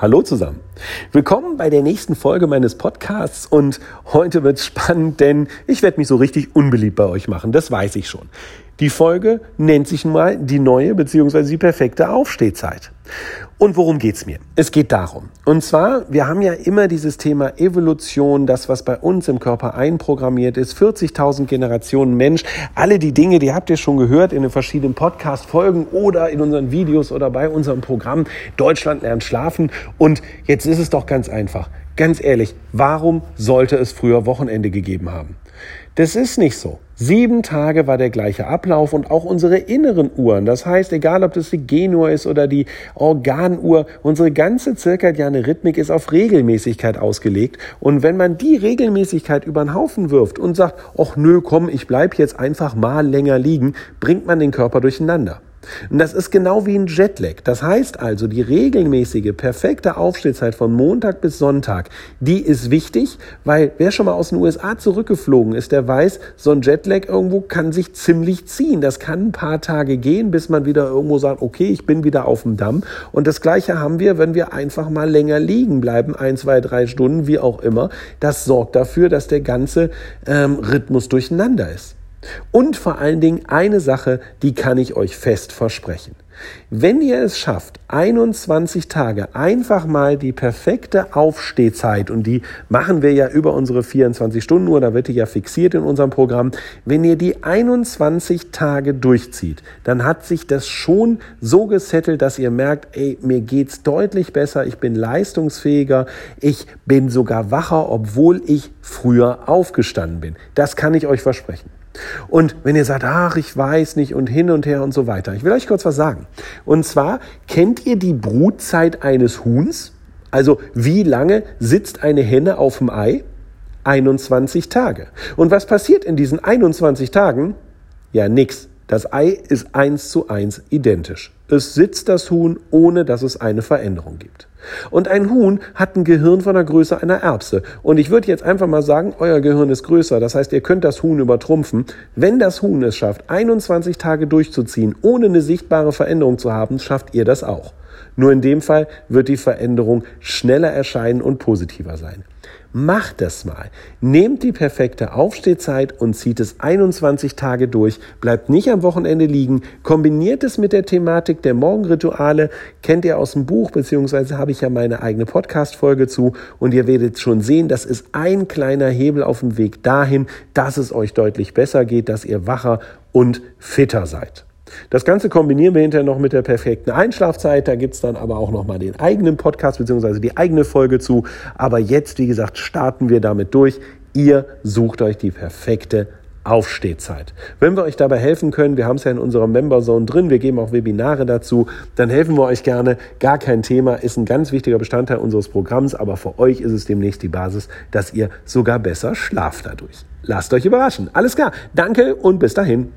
Hallo zusammen. Willkommen bei der nächsten Folge meines Podcasts und heute wird spannend, denn ich werde mich so richtig unbeliebt bei euch machen, das weiß ich schon. Die Folge nennt sich mal die neue bzw. die perfekte Aufstehzeit. Und worum geht's mir? Es geht darum. Und zwar, wir haben ja immer dieses Thema Evolution, das, was bei uns im Körper einprogrammiert ist, 40.000 Generationen Mensch. Alle die Dinge, die habt ihr schon gehört in den verschiedenen Podcast-Folgen oder in unseren Videos oder bei unserem Programm Deutschland lernt schlafen. Und jetzt ist es doch ganz einfach. Ganz ehrlich, warum sollte es früher Wochenende gegeben haben? Das ist nicht so. Sieben Tage war der gleiche Ablauf und auch unsere inneren Uhren. Das heißt, egal ob das die Genuhr ist oder die Organuhr, unsere ganze zirkadiane Rhythmik ist auf Regelmäßigkeit ausgelegt. Und wenn man die Regelmäßigkeit über den Haufen wirft und sagt, ach nö, komm, ich bleib jetzt einfach mal länger liegen, bringt man den Körper durcheinander. Und das ist genau wie ein Jetlag. Das heißt also, die regelmäßige, perfekte Aufstehzeit von Montag bis Sonntag, die ist wichtig, weil wer schon mal aus den USA zurückgeflogen ist, der weiß, so ein Jetlag irgendwo kann sich ziemlich ziehen. Das kann ein paar Tage gehen, bis man wieder irgendwo sagt, okay, ich bin wieder auf dem Damm. Und das Gleiche haben wir, wenn wir einfach mal länger liegen bleiben, ein, zwei, drei Stunden, wie auch immer. Das sorgt dafür, dass der ganze ähm, Rhythmus durcheinander ist. Und vor allen Dingen eine Sache, die kann ich euch fest versprechen. Wenn ihr es schafft, 21 Tage einfach mal die perfekte Aufstehzeit, und die machen wir ja über unsere 24 Stunden Uhr, da wird die ja fixiert in unserem Programm, wenn ihr die 21 Tage durchzieht, dann hat sich das schon so gesettelt, dass ihr merkt, ey, mir geht's deutlich besser, ich bin leistungsfähiger, ich bin sogar wacher, obwohl ich früher aufgestanden bin. Das kann ich euch versprechen. Und wenn ihr sagt, ach, ich weiß nicht und hin und her und so weiter, ich will euch kurz was sagen. Und zwar, kennt ihr die Brutzeit eines Huhns? Also wie lange sitzt eine Henne auf dem Ei? 21 Tage. Und was passiert in diesen 21 Tagen? Ja, nix. Das Ei ist eins zu eins identisch. Es sitzt das Huhn, ohne dass es eine Veränderung gibt. Und ein Huhn hat ein Gehirn von der Größe einer Erbse. Und ich würde jetzt einfach mal sagen, euer Gehirn ist größer. Das heißt, ihr könnt das Huhn übertrumpfen. Wenn das Huhn es schafft, 21 Tage durchzuziehen, ohne eine sichtbare Veränderung zu haben, schafft ihr das auch. Nur in dem Fall wird die Veränderung schneller erscheinen und positiver sein. Macht das mal. Nehmt die perfekte Aufstehzeit und zieht es 21 Tage durch. Bleibt nicht am Wochenende liegen. Kombiniert es mit der Thematik der Morgenrituale. Kennt ihr aus dem Buch, beziehungsweise habe ich ja meine eigene Podcast-Folge zu. Und ihr werdet schon sehen, das ist ein kleiner Hebel auf dem Weg dahin, dass es euch deutlich besser geht, dass ihr wacher und fitter seid. Das Ganze kombinieren wir hinterher noch mit der perfekten Einschlafzeit. Da gibt's dann aber auch nochmal den eigenen Podcast bzw. die eigene Folge zu. Aber jetzt, wie gesagt, starten wir damit durch. Ihr sucht euch die perfekte Aufstehzeit. Wenn wir euch dabei helfen können, wir haben es ja in unserer Member Zone drin, wir geben auch Webinare dazu, dann helfen wir euch gerne. Gar kein Thema, ist ein ganz wichtiger Bestandteil unseres Programms, aber für euch ist es demnächst die Basis, dass ihr sogar besser schlaft dadurch. Lasst euch überraschen. Alles klar. Danke und bis dahin.